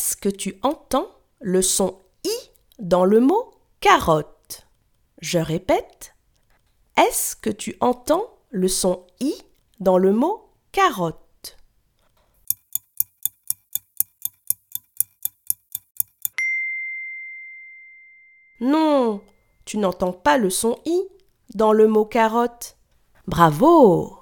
Est-ce que tu entends le son i dans le mot carotte? Je répète. Est-ce que tu entends le son i dans le mot carotte? Non, tu n'entends pas le son i dans le mot carotte. Bravo